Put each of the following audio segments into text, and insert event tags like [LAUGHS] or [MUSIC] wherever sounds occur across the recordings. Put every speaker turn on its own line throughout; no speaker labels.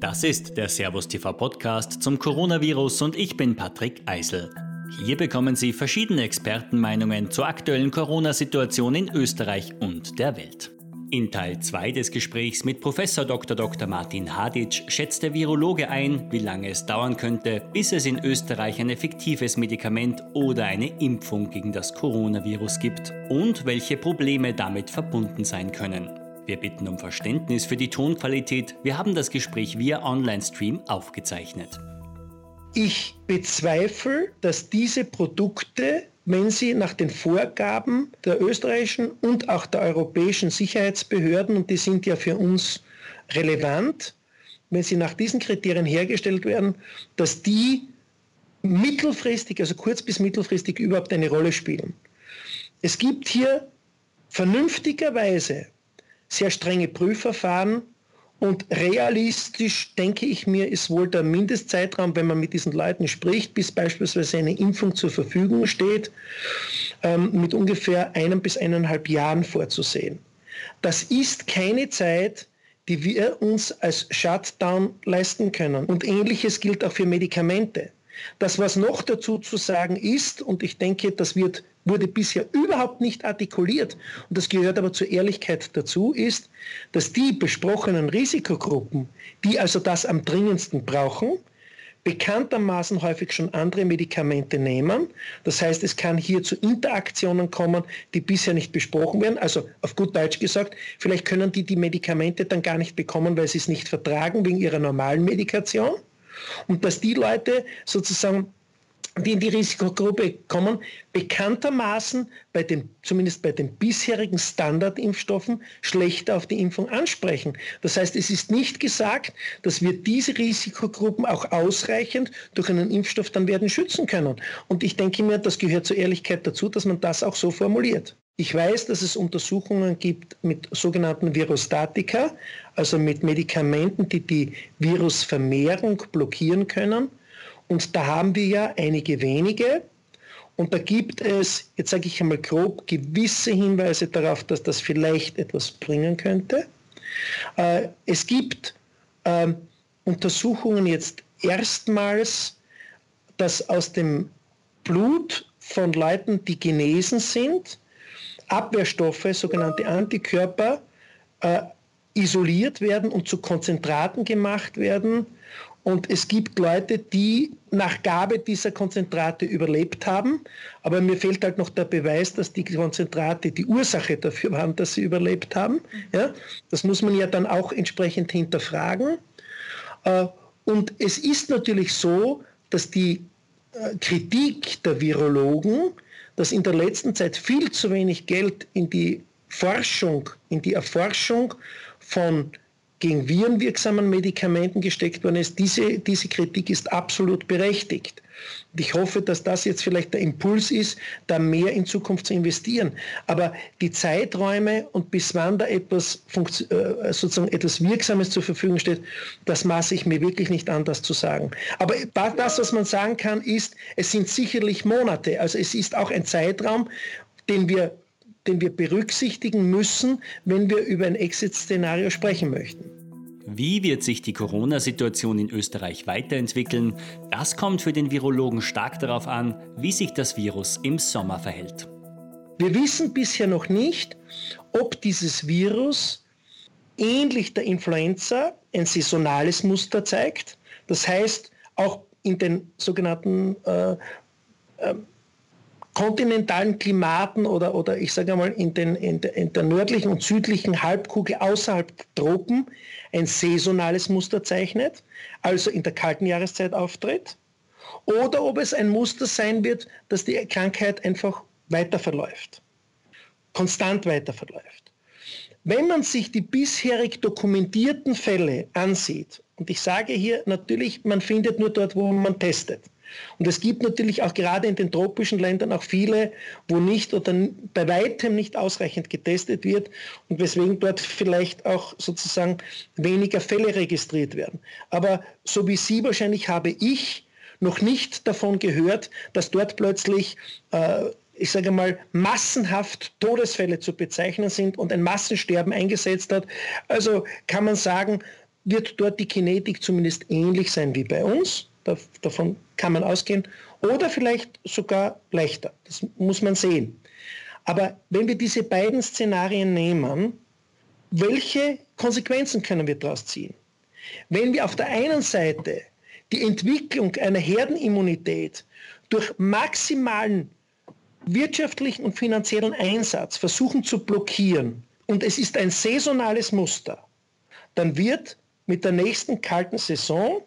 Das ist der Servus TV Podcast zum Coronavirus und ich bin Patrick Eisel. Hier bekommen Sie verschiedene Expertenmeinungen zur aktuellen Corona-Situation in Österreich und der Welt. In Teil 2 des Gesprächs mit Prof. Dr. Dr. Martin Hadic schätzt der Virologe ein, wie lange es dauern könnte, bis es in Österreich ein effektives Medikament oder eine Impfung gegen das Coronavirus gibt und welche Probleme damit verbunden sein können. Wir bitten um Verständnis für die Tonqualität. Wir haben das Gespräch via Online-Stream aufgezeichnet.
Ich bezweifle, dass diese Produkte, wenn sie nach den Vorgaben der österreichischen und auch der europäischen Sicherheitsbehörden, und die sind ja für uns relevant, wenn sie nach diesen Kriterien hergestellt werden, dass die mittelfristig, also kurz bis mittelfristig überhaupt eine Rolle spielen. Es gibt hier vernünftigerweise sehr strenge Prüfverfahren und realistisch, denke ich mir, ist wohl der Mindestzeitraum, wenn man mit diesen Leuten spricht, bis beispielsweise eine Impfung zur Verfügung steht, ähm, mit ungefähr einem bis eineinhalb Jahren vorzusehen. Das ist keine Zeit, die wir uns als Shutdown leisten können. Und ähnliches gilt auch für Medikamente. Das, was noch dazu zu sagen ist, und ich denke, das wird, wurde bisher überhaupt nicht artikuliert, und das gehört aber zur Ehrlichkeit dazu, ist, dass die besprochenen Risikogruppen, die also das am dringendsten brauchen, bekanntermaßen häufig schon andere Medikamente nehmen. Das heißt, es kann hier zu Interaktionen kommen, die bisher nicht besprochen werden. Also auf gut Deutsch gesagt, vielleicht können die die Medikamente dann gar nicht bekommen, weil sie es nicht vertragen wegen ihrer normalen Medikation. Und dass die Leute sozusagen die in die Risikogruppe kommen, bekanntermaßen bei den, zumindest bei den bisherigen Standardimpfstoffen schlechter auf die Impfung ansprechen. Das heißt, es ist nicht gesagt, dass wir diese Risikogruppen auch ausreichend durch einen Impfstoff dann werden schützen können. Und ich denke mir, das gehört zur Ehrlichkeit dazu, dass man das auch so formuliert. Ich weiß, dass es Untersuchungen gibt mit sogenannten Virostatika, also mit Medikamenten, die die Virusvermehrung blockieren können. Und da haben wir ja einige wenige. Und da gibt es, jetzt sage ich einmal grob, gewisse Hinweise darauf, dass das vielleicht etwas bringen könnte. Äh, es gibt äh, Untersuchungen jetzt erstmals, dass aus dem Blut von Leuten, die genesen sind, Abwehrstoffe, sogenannte Antikörper, äh, isoliert werden und zu Konzentraten gemacht werden. Und es gibt Leute, die nach Gabe dieser Konzentrate überlebt haben. Aber mir fehlt halt noch der Beweis, dass die Konzentrate die Ursache dafür waren, dass sie überlebt haben. Ja? Das muss man ja dann auch entsprechend hinterfragen. Äh, und es ist natürlich so, dass die äh, Kritik der Virologen dass in der letzten Zeit viel zu wenig Geld in die Forschung, in die Erforschung von gegen Viren wirksamen Medikamenten gesteckt worden ist. Diese, diese Kritik ist absolut berechtigt. Und ich hoffe, dass das jetzt vielleicht der Impuls ist, da mehr in Zukunft zu investieren. Aber die Zeiträume und bis wann da etwas, äh, sozusagen etwas Wirksames zur Verfügung steht, das maße ich mir wirklich nicht an, das zu sagen. Aber das, was man sagen kann, ist, es sind sicherlich Monate. Also es ist auch ein Zeitraum, den wir den wir berücksichtigen müssen, wenn wir über ein Exit-Szenario sprechen möchten.
Wie wird sich die Corona-Situation in Österreich weiterentwickeln? Das kommt für den Virologen stark darauf an, wie sich das Virus im Sommer verhält.
Wir wissen bisher noch nicht, ob dieses Virus ähnlich der Influenza ein saisonales Muster zeigt. Das heißt, auch in den sogenannten äh, äh, kontinentalen Klimaten oder, oder ich sage einmal in, den, in, der, in der nördlichen und südlichen Halbkugel außerhalb der Tropen ein saisonales Muster zeichnet, also in der kalten Jahreszeit auftritt, oder ob es ein Muster sein wird, dass die Krankheit einfach weiter verläuft, konstant weiter verläuft. Wenn man sich die bisherig dokumentierten Fälle ansieht, und ich sage hier natürlich, man findet nur dort, wo man testet, und es gibt natürlich auch gerade in den tropischen Ländern auch viele, wo nicht oder bei weitem nicht ausreichend getestet wird und weswegen dort vielleicht auch sozusagen weniger Fälle registriert werden. Aber so wie Sie wahrscheinlich habe ich noch nicht davon gehört, dass dort plötzlich äh, ich sage mal, massenhaft Todesfälle zu bezeichnen sind und ein Massensterben eingesetzt hat. Also kann man sagen, wird dort die Kinetik zumindest ähnlich sein wie bei uns. Davon kann man ausgehen. Oder vielleicht sogar leichter. Das muss man sehen. Aber wenn wir diese beiden Szenarien nehmen, welche Konsequenzen können wir daraus ziehen? Wenn wir auf der einen Seite die Entwicklung einer Herdenimmunität durch maximalen wirtschaftlichen und finanziellen Einsatz versuchen zu blockieren und es ist ein saisonales Muster, dann wird mit der nächsten kalten Saison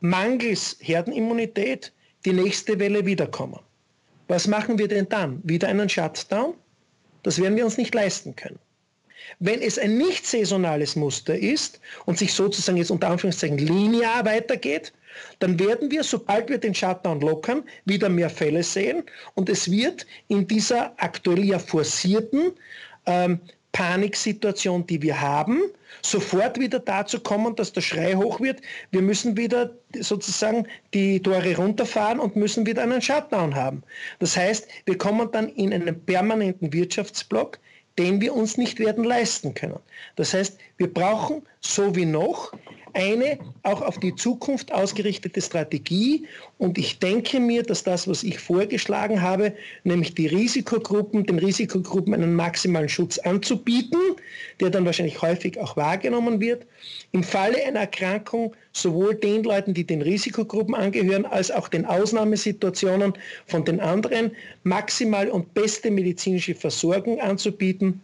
mangels Herdenimmunität die nächste Welle wiederkommen. Was machen wir denn dann? Wieder einen Shutdown? Das werden wir uns nicht leisten können. Wenn es ein nicht saisonales Muster ist und sich sozusagen jetzt unter Anführungszeichen linear weitergeht, dann werden wir, sobald wir den Shutdown lockern, wieder mehr Fälle sehen und es wird in dieser aktuell ja forcierten ähm, Paniksituation, die wir haben, sofort wieder dazu kommen, dass der Schrei hoch wird. Wir müssen wieder sozusagen die Tore runterfahren und müssen wieder einen Shutdown haben. Das heißt, wir kommen dann in einen permanenten Wirtschaftsblock, den wir uns nicht werden leisten können. Das heißt, wir brauchen so wie noch eine auch auf die Zukunft ausgerichtete Strategie. Und ich denke mir, dass das, was ich vorgeschlagen habe, nämlich die Risikogruppen, den Risikogruppen einen maximalen Schutz anzubieten, der dann wahrscheinlich häufig auch wahrgenommen wird, im Falle einer Erkrankung sowohl den Leuten, die den Risikogruppen angehören, als auch den Ausnahmesituationen von den anderen maximal und beste medizinische Versorgung anzubieten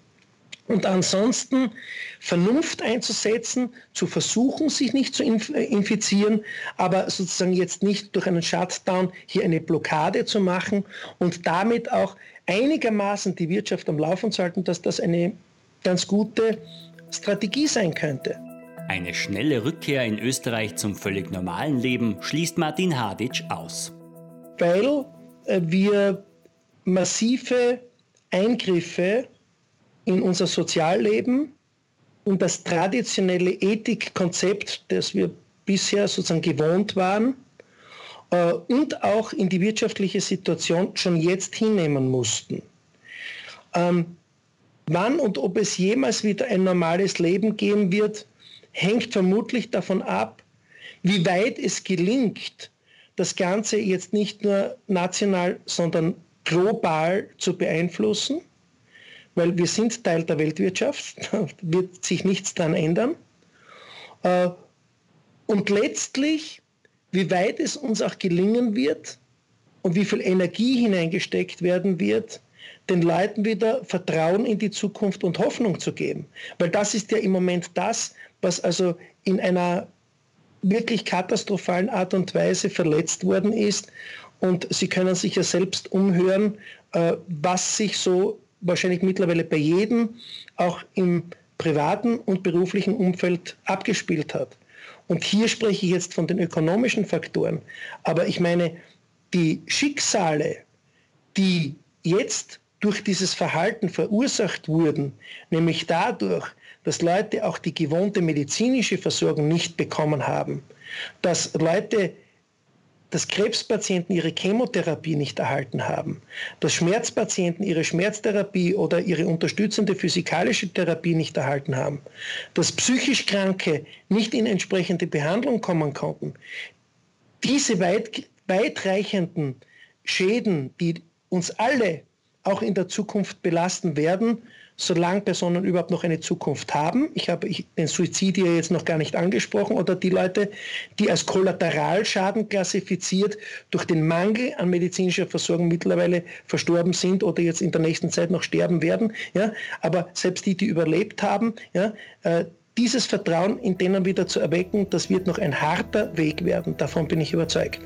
und ansonsten Vernunft einzusetzen, zu versuchen, sich nicht zu äh, infizieren, aber sozusagen jetzt nicht durch einen Shutdown hier eine Blockade zu machen und damit auch einigermaßen die Wirtschaft am Laufen zu halten, dass das eine ganz gute Strategie sein könnte.
Eine schnelle Rückkehr in Österreich zum völlig normalen Leben schließt Martin Haditsch aus.
Weil äh, wir massive Eingriffe in unser Sozialleben und das traditionelle Ethikkonzept, das wir bisher sozusagen gewohnt waren, äh, und auch in die wirtschaftliche Situation schon jetzt hinnehmen mussten. Ähm, wann und ob es jemals wieder ein normales Leben geben wird, hängt vermutlich davon ab, wie weit es gelingt, das Ganze jetzt nicht nur national, sondern global zu beeinflussen weil wir sind Teil der Weltwirtschaft, da [LAUGHS] wird sich nichts daran ändern. Äh, und letztlich, wie weit es uns auch gelingen wird und wie viel Energie hineingesteckt werden wird, den Leuten wieder Vertrauen in die Zukunft und Hoffnung zu geben. Weil das ist ja im Moment das, was also in einer wirklich katastrophalen Art und Weise verletzt worden ist. Und Sie können sich ja selbst umhören, äh, was sich so wahrscheinlich mittlerweile bei jedem auch im privaten und beruflichen Umfeld abgespielt hat. Und hier spreche ich jetzt von den ökonomischen Faktoren. Aber ich meine, die Schicksale, die jetzt durch dieses Verhalten verursacht wurden, nämlich dadurch, dass Leute auch die gewohnte medizinische Versorgung nicht bekommen haben, dass Leute dass Krebspatienten ihre Chemotherapie nicht erhalten haben, dass Schmerzpatienten ihre Schmerztherapie oder ihre unterstützende physikalische Therapie nicht erhalten haben, dass psychisch Kranke nicht in entsprechende Behandlung kommen konnten. Diese weit, weitreichenden Schäden, die uns alle auch in der Zukunft belasten werden, solange Personen überhaupt noch eine Zukunft haben. Ich habe den Suizid hier jetzt noch gar nicht angesprochen oder die Leute, die als Kollateralschaden klassifiziert durch den Mangel an medizinischer Versorgung mittlerweile verstorben sind oder jetzt in der nächsten Zeit noch sterben werden. Ja, aber selbst die, die überlebt haben, ja, äh, dieses Vertrauen in denen wieder zu erwecken, das wird noch ein harter Weg werden. Davon bin ich überzeugt.